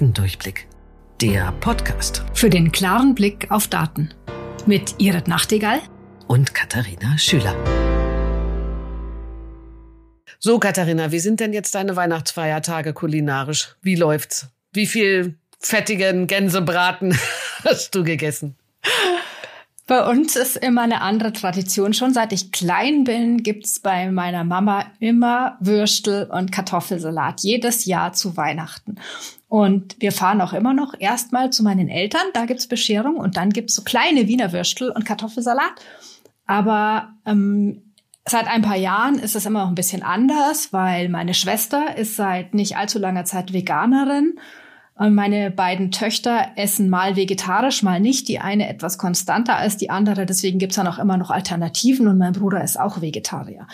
Datendurchblick. Der Podcast Für den klaren Blick auf Daten. Mit Irit Nachtigall und Katharina Schüler. So, Katharina, wie sind denn jetzt deine Weihnachtsfeiertage kulinarisch? Wie läuft's? Wie viel fettigen Gänsebraten hast du gegessen? Bei uns ist immer eine andere Tradition. Schon seit ich klein bin, gibt's bei meiner Mama immer Würstel und Kartoffelsalat. Jedes Jahr zu Weihnachten. Und wir fahren auch immer noch erstmal zu meinen Eltern. Da gibt's Bescherung und dann gibt's so kleine Wiener Würstel und Kartoffelsalat. Aber ähm, Seit ein paar Jahren ist es immer noch ein bisschen anders, weil meine Schwester ist seit nicht allzu langer Zeit Veganerin meine beiden Töchter essen mal vegetarisch, mal nicht. Die eine etwas konstanter als die andere. Deswegen gibt's dann auch immer noch Alternativen. Und mein Bruder ist auch Vegetarier.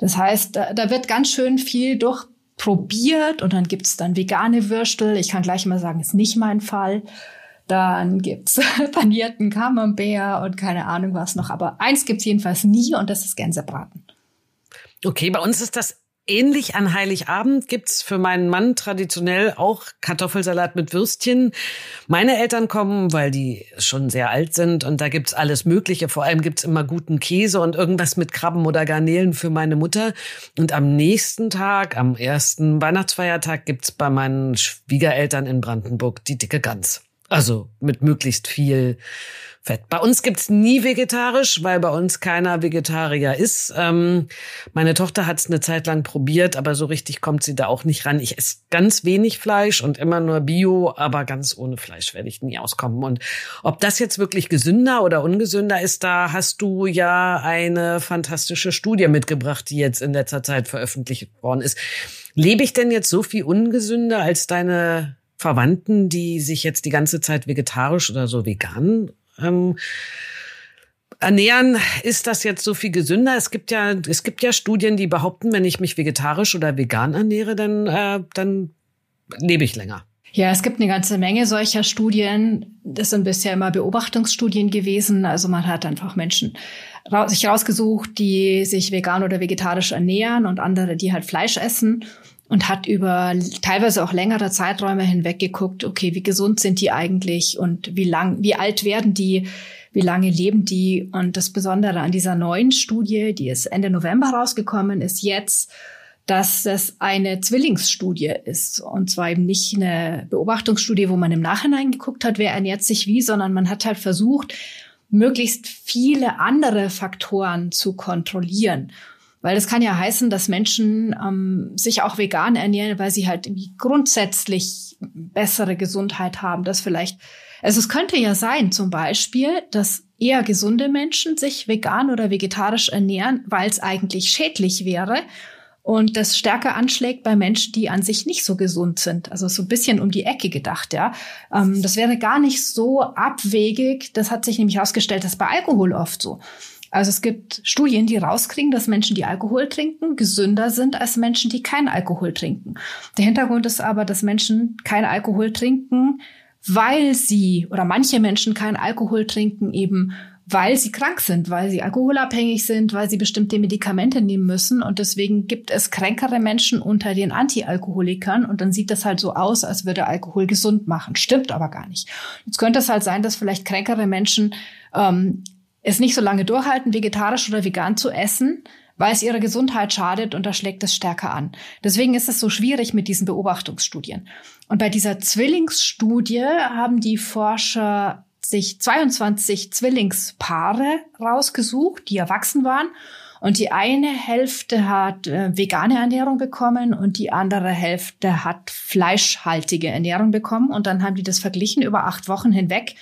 Das heißt, da, da wird ganz schön viel durchprobiert. Und dann gibt's dann vegane Würstel. Ich kann gleich mal sagen, ist nicht mein Fall. Dann gibt's panierten Camembert und keine Ahnung was noch. Aber eins gibt's jedenfalls nie und das ist Gänsebraten. Okay, bei uns ist das Ähnlich an Heiligabend gibt's für meinen Mann traditionell auch Kartoffelsalat mit Würstchen. Meine Eltern kommen, weil die schon sehr alt sind und da gibt's alles Mögliche. Vor allem gibt's immer guten Käse und irgendwas mit Krabben oder Garnelen für meine Mutter. Und am nächsten Tag, am ersten Weihnachtsfeiertag, gibt's bei meinen Schwiegereltern in Brandenburg die dicke Gans. Also mit möglichst viel Fett. Bei uns gibt's nie vegetarisch, weil bei uns keiner Vegetarier ist. Ähm, meine Tochter hat's eine Zeit lang probiert, aber so richtig kommt sie da auch nicht ran. Ich esse ganz wenig Fleisch und immer nur Bio, aber ganz ohne Fleisch werde ich nie auskommen. Und ob das jetzt wirklich gesünder oder ungesünder ist, da hast du ja eine fantastische Studie mitgebracht, die jetzt in letzter Zeit veröffentlicht worden ist. Lebe ich denn jetzt so viel ungesünder als deine Verwandten, die sich jetzt die ganze Zeit vegetarisch oder so vegan ähm, ernähren, ist das jetzt so viel gesünder? Es gibt ja, es gibt ja Studien, die behaupten, wenn ich mich vegetarisch oder vegan ernähre, dann, äh, dann lebe ich länger. Ja, es gibt eine ganze Menge solcher Studien. Das sind bisher immer Beobachtungsstudien gewesen. Also man hat einfach Menschen sich rausgesucht, die sich vegan oder vegetarisch ernähren und andere, die halt Fleisch essen und hat über teilweise auch längere Zeiträume hinweg geguckt, okay, wie gesund sind die eigentlich und wie lang, wie alt werden die, wie lange leben die? Und das Besondere an dieser neuen Studie, die ist Ende November rausgekommen, ist jetzt, dass es eine Zwillingsstudie ist. Und zwar eben nicht eine Beobachtungsstudie, wo man im Nachhinein geguckt hat, wer ernährt sich wie, sondern man hat halt versucht, möglichst viele andere Faktoren zu kontrollieren. Weil das kann ja heißen, dass Menschen ähm, sich auch vegan ernähren, weil sie halt grundsätzlich bessere Gesundheit haben. Das vielleicht, also es könnte ja sein, zum Beispiel, dass eher gesunde Menschen sich vegan oder vegetarisch ernähren, weil es eigentlich schädlich wäre und das stärker anschlägt bei Menschen, die an sich nicht so gesund sind. Also so ein bisschen um die Ecke gedacht, ja. Ähm, das wäre gar nicht so abwegig. Das hat sich nämlich herausgestellt, dass bei Alkohol oft so. Also es gibt Studien, die rauskriegen, dass Menschen, die Alkohol trinken, gesünder sind als Menschen, die keinen Alkohol trinken. Der Hintergrund ist aber, dass Menschen keinen Alkohol trinken, weil sie oder manche Menschen keinen Alkohol trinken eben weil sie krank sind, weil sie alkoholabhängig sind, weil sie bestimmte Medikamente nehmen müssen. Und deswegen gibt es kränkere Menschen unter den Antialkoholikern. Und dann sieht das halt so aus, als würde Alkohol gesund machen. Stimmt aber gar nicht. Jetzt könnte es halt sein, dass vielleicht kränkere Menschen ähm, es nicht so lange durchhalten, vegetarisch oder vegan zu essen, weil es ihrer Gesundheit schadet und da schlägt es stärker an. Deswegen ist es so schwierig mit diesen Beobachtungsstudien. Und bei dieser Zwillingsstudie haben die Forscher sich 22 Zwillingspaare rausgesucht, die erwachsen waren. Und die eine Hälfte hat äh, vegane Ernährung bekommen und die andere Hälfte hat fleischhaltige Ernährung bekommen. Und dann haben die das verglichen über acht Wochen hinweg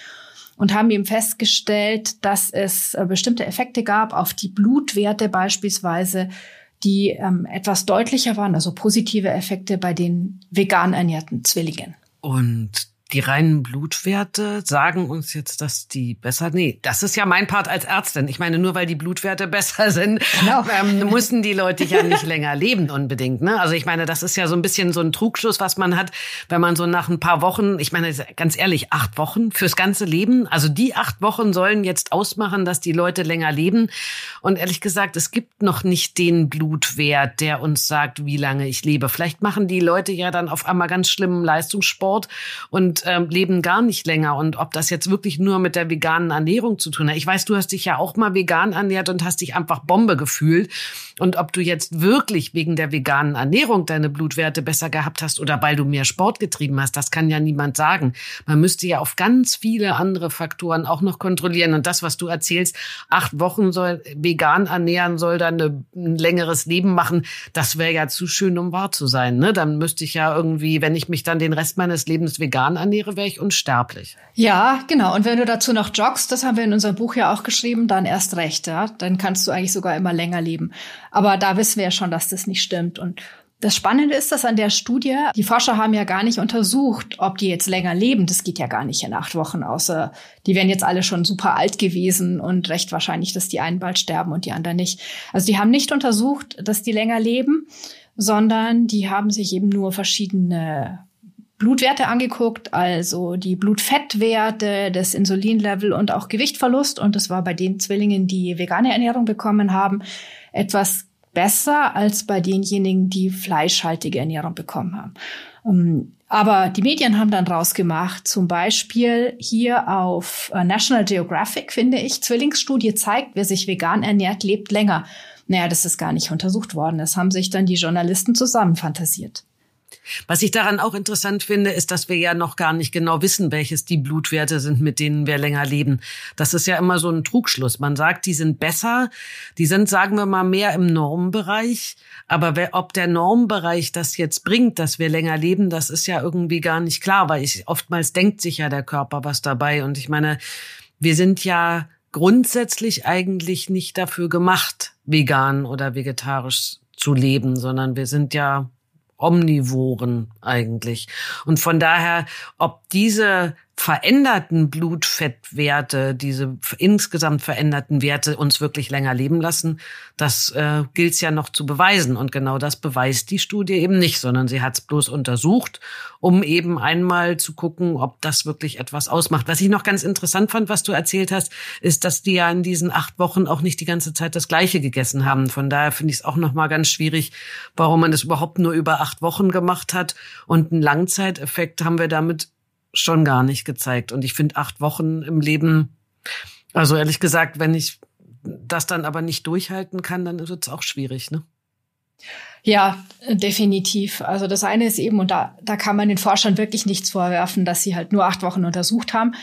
und haben eben festgestellt, dass es äh, bestimmte Effekte gab auf die Blutwerte beispielsweise, die ähm, etwas deutlicher waren, also positive Effekte bei den vegan ernährten Zwillingen. Und die reinen Blutwerte sagen uns jetzt, dass die besser. Nee, das ist ja mein Part als Ärztin. Ich meine, nur weil die Blutwerte besser sind, genau. ähm, müssen die Leute ja nicht länger leben unbedingt. Ne? Also ich meine, das ist ja so ein bisschen so ein Trugschluss, was man hat, wenn man so nach ein paar Wochen, ich meine, ganz ehrlich, acht Wochen fürs ganze Leben. Also die acht Wochen sollen jetzt ausmachen, dass die Leute länger leben. Und ehrlich gesagt, es gibt noch nicht den Blutwert, der uns sagt, wie lange ich lebe. Vielleicht machen die Leute ja dann auf einmal ganz schlimmen Leistungssport und ähm, leben gar nicht länger. Und ob das jetzt wirklich nur mit der veganen Ernährung zu tun hat. Ich weiß, du hast dich ja auch mal vegan ernährt und hast dich einfach Bombe gefühlt. Und ob du jetzt wirklich wegen der veganen Ernährung deine Blutwerte besser gehabt hast oder weil du mehr Sport getrieben hast, das kann ja niemand sagen. Man müsste ja auf ganz viele andere Faktoren auch noch kontrollieren. Und das, was du erzählst, acht Wochen soll vegan ernähren, soll dann ein längeres Leben machen, das wäre ja zu schön, um wahr zu sein. Ne? Dann müsste ich ja irgendwie, wenn ich mich dann den Rest meines Lebens vegan ernähre, ernähre, wäre ich unsterblich. Ja, genau. Und wenn du dazu noch joggst, das haben wir in unserem Buch ja auch geschrieben, dann erst recht, ja. Dann kannst du eigentlich sogar immer länger leben. Aber da wissen wir ja schon, dass das nicht stimmt. Und das Spannende ist, dass an der Studie, die Forscher haben ja gar nicht untersucht, ob die jetzt länger leben. Das geht ja gar nicht in acht Wochen, außer die wären jetzt alle schon super alt gewesen und recht wahrscheinlich, dass die einen bald sterben und die anderen nicht. Also die haben nicht untersucht, dass die länger leben, sondern die haben sich eben nur verschiedene Blutwerte angeguckt, also die Blutfettwerte, das Insulinlevel und auch Gewichtverlust. Und das war bei den Zwillingen, die vegane Ernährung bekommen haben, etwas besser als bei denjenigen, die fleischhaltige Ernährung bekommen haben. Ähm, aber die Medien haben dann rausgemacht, zum Beispiel hier auf äh, National Geographic, finde ich, Zwillingsstudie zeigt, wer sich vegan ernährt, lebt länger. Naja, das ist gar nicht untersucht worden. Das haben sich dann die Journalisten zusammenfantasiert. Was ich daran auch interessant finde, ist, dass wir ja noch gar nicht genau wissen, welches die Blutwerte sind, mit denen wir länger leben. Das ist ja immer so ein Trugschluss. Man sagt, die sind besser, die sind, sagen wir mal, mehr im Normbereich. Aber wer, ob der Normbereich das jetzt bringt, dass wir länger leben, das ist ja irgendwie gar nicht klar, weil ich, oftmals denkt sich ja der Körper was dabei. Und ich meine, wir sind ja grundsätzlich eigentlich nicht dafür gemacht, vegan oder vegetarisch zu leben, sondern wir sind ja Omnivoren eigentlich. Und von daher, ob diese veränderten Blutfettwerte, diese insgesamt veränderten Werte uns wirklich länger leben lassen, das äh, gilt ja noch zu beweisen. Und genau das beweist die Studie eben nicht, sondern sie hat es bloß untersucht, um eben einmal zu gucken, ob das wirklich etwas ausmacht. Was ich noch ganz interessant fand, was du erzählt hast, ist, dass die ja in diesen acht Wochen auch nicht die ganze Zeit das Gleiche gegessen haben. Von daher finde ich es auch noch mal ganz schwierig, warum man das überhaupt nur über acht Wochen gemacht hat. Und einen Langzeiteffekt haben wir damit schon gar nicht gezeigt. Und ich finde acht Wochen im Leben, also ehrlich gesagt, wenn ich das dann aber nicht durchhalten kann, dann wird es auch schwierig, ne? Ja, definitiv. Also das eine ist eben, und da, da kann man den Forschern wirklich nichts vorwerfen, dass sie halt nur acht Wochen untersucht haben.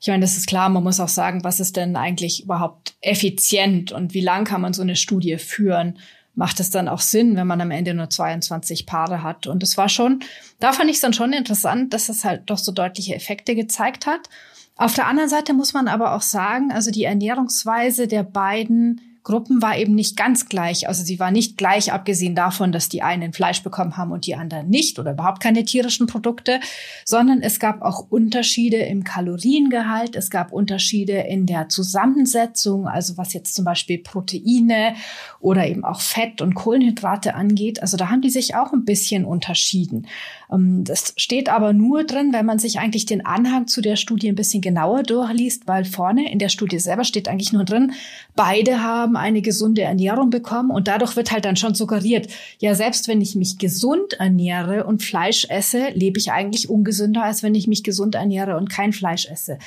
Ich meine, das ist klar, man muss auch sagen, was ist denn eigentlich überhaupt effizient und wie lang kann man so eine Studie führen? Macht es dann auch Sinn, wenn man am Ende nur 22 Paare hat. Und es war schon, da fand ich es dann schon interessant, dass es halt doch so deutliche Effekte gezeigt hat. Auf der anderen Seite muss man aber auch sagen, also die Ernährungsweise der beiden Gruppen war eben nicht ganz gleich. Also sie war nicht gleich, abgesehen davon, dass die einen Fleisch bekommen haben und die anderen nicht oder überhaupt keine tierischen Produkte, sondern es gab auch Unterschiede im Kaloriengehalt, es gab Unterschiede in der Zusammensetzung, also was jetzt zum Beispiel Proteine oder eben auch Fett und Kohlenhydrate angeht. Also da haben die sich auch ein bisschen unterschieden. Ähm, das steht aber nur drin, wenn man sich eigentlich den Anhang zu der Studie ein bisschen genauer durchliest, weil vorne in der Studie selber steht eigentlich nur drin, beide haben eine gesunde Ernährung bekommen und dadurch wird halt dann schon suggeriert, ja, selbst wenn ich mich gesund ernähre und Fleisch esse, lebe ich eigentlich ungesünder, als wenn ich mich gesund ernähre und kein Fleisch esse.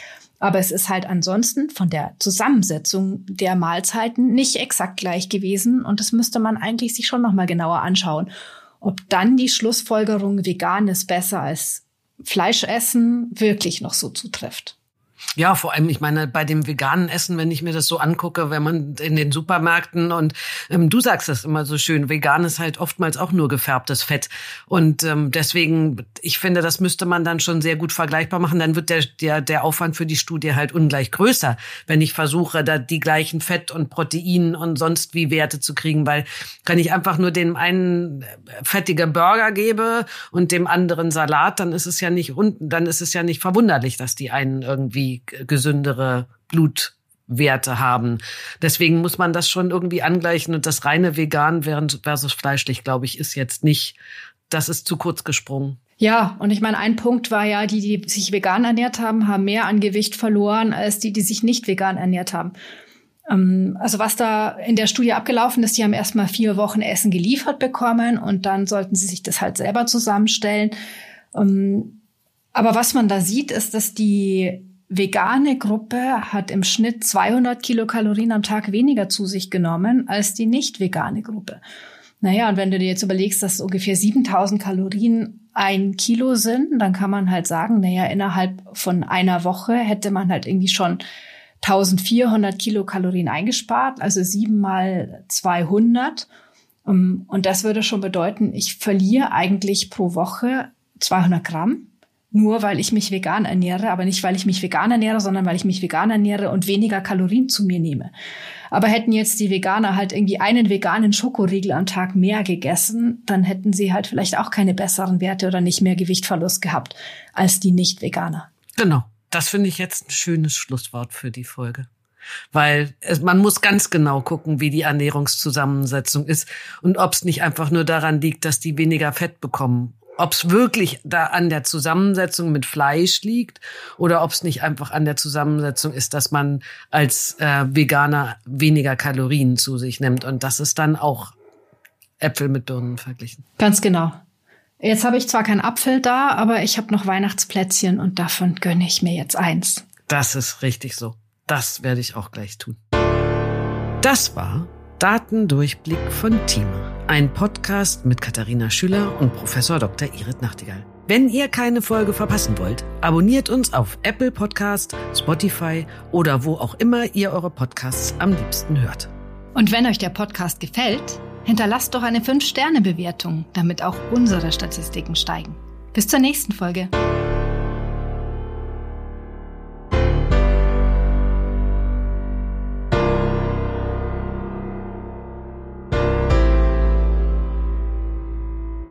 Aber es ist halt ansonsten von der Zusammensetzung der Mahlzeiten nicht exakt gleich gewesen und das müsste man eigentlich sich schon nochmal genauer anschauen ob dann die Schlussfolgerung vegan ist besser als Fleisch essen wirklich noch so zutrifft. Ja, vor allem, ich meine, bei dem veganen Essen, wenn ich mir das so angucke, wenn man in den Supermärkten und ähm, du sagst das immer so schön, vegan ist halt oftmals auch nur gefärbtes Fett. Und ähm, deswegen, ich finde, das müsste man dann schon sehr gut vergleichbar machen. Dann wird der, der, der Aufwand für die Studie halt ungleich größer, wenn ich versuche, da die gleichen Fett und Protein und sonst wie Werte zu kriegen, weil kann ich einfach nur dem einen fettige Burger gebe und dem anderen Salat, dann ist es ja nicht, dann ist es ja nicht verwunderlich, dass die einen irgendwie gesündere Blutwerte haben. Deswegen muss man das schon irgendwie angleichen und das reine vegan versus fleischlich, glaube ich, ist jetzt nicht, das ist zu kurz gesprungen. Ja, und ich meine, ein Punkt war ja, die, die sich vegan ernährt haben, haben mehr an Gewicht verloren als die, die sich nicht vegan ernährt haben. Ähm, also was da in der Studie abgelaufen ist, die haben erstmal vier Wochen Essen geliefert bekommen und dann sollten sie sich das halt selber zusammenstellen. Ähm, aber was man da sieht, ist, dass die vegane Gruppe hat im Schnitt 200 Kilokalorien am Tag weniger zu sich genommen als die nicht vegane Gruppe. Naja, und wenn du dir jetzt überlegst, dass ungefähr 7000 Kalorien ein Kilo sind, dann kann man halt sagen, naja, innerhalb von einer Woche hätte man halt irgendwie schon 1400 Kilokalorien eingespart, also sieben mal 200. Und das würde schon bedeuten, ich verliere eigentlich pro Woche 200 Gramm nur weil ich mich vegan ernähre, aber nicht weil ich mich vegan ernähre, sondern weil ich mich vegan ernähre und weniger Kalorien zu mir nehme. Aber hätten jetzt die Veganer halt irgendwie einen veganen Schokoriegel am Tag mehr gegessen, dann hätten sie halt vielleicht auch keine besseren Werte oder nicht mehr Gewichtverlust gehabt als die Nicht-Veganer. Genau. Das finde ich jetzt ein schönes Schlusswort für die Folge. Weil es, man muss ganz genau gucken, wie die Ernährungszusammensetzung ist und ob es nicht einfach nur daran liegt, dass die weniger Fett bekommen ob es wirklich da an der Zusammensetzung mit Fleisch liegt oder ob es nicht einfach an der Zusammensetzung ist, dass man als äh, Veganer weniger Kalorien zu sich nimmt. Und das ist dann auch Äpfel mit Birnen verglichen. Ganz genau. Jetzt habe ich zwar keinen Apfel da, aber ich habe noch Weihnachtsplätzchen und davon gönne ich mir jetzt eins. Das ist richtig so. Das werde ich auch gleich tun. Das war Datendurchblick von Thema. Ein Podcast mit Katharina Schüler und Professor Dr. Irit Nachtigall. Wenn ihr keine Folge verpassen wollt, abonniert uns auf Apple Podcast, Spotify oder wo auch immer ihr eure Podcasts am liebsten hört. Und wenn euch der Podcast gefällt, hinterlasst doch eine 5-Sterne-Bewertung, damit auch unsere Statistiken steigen. Bis zur nächsten Folge.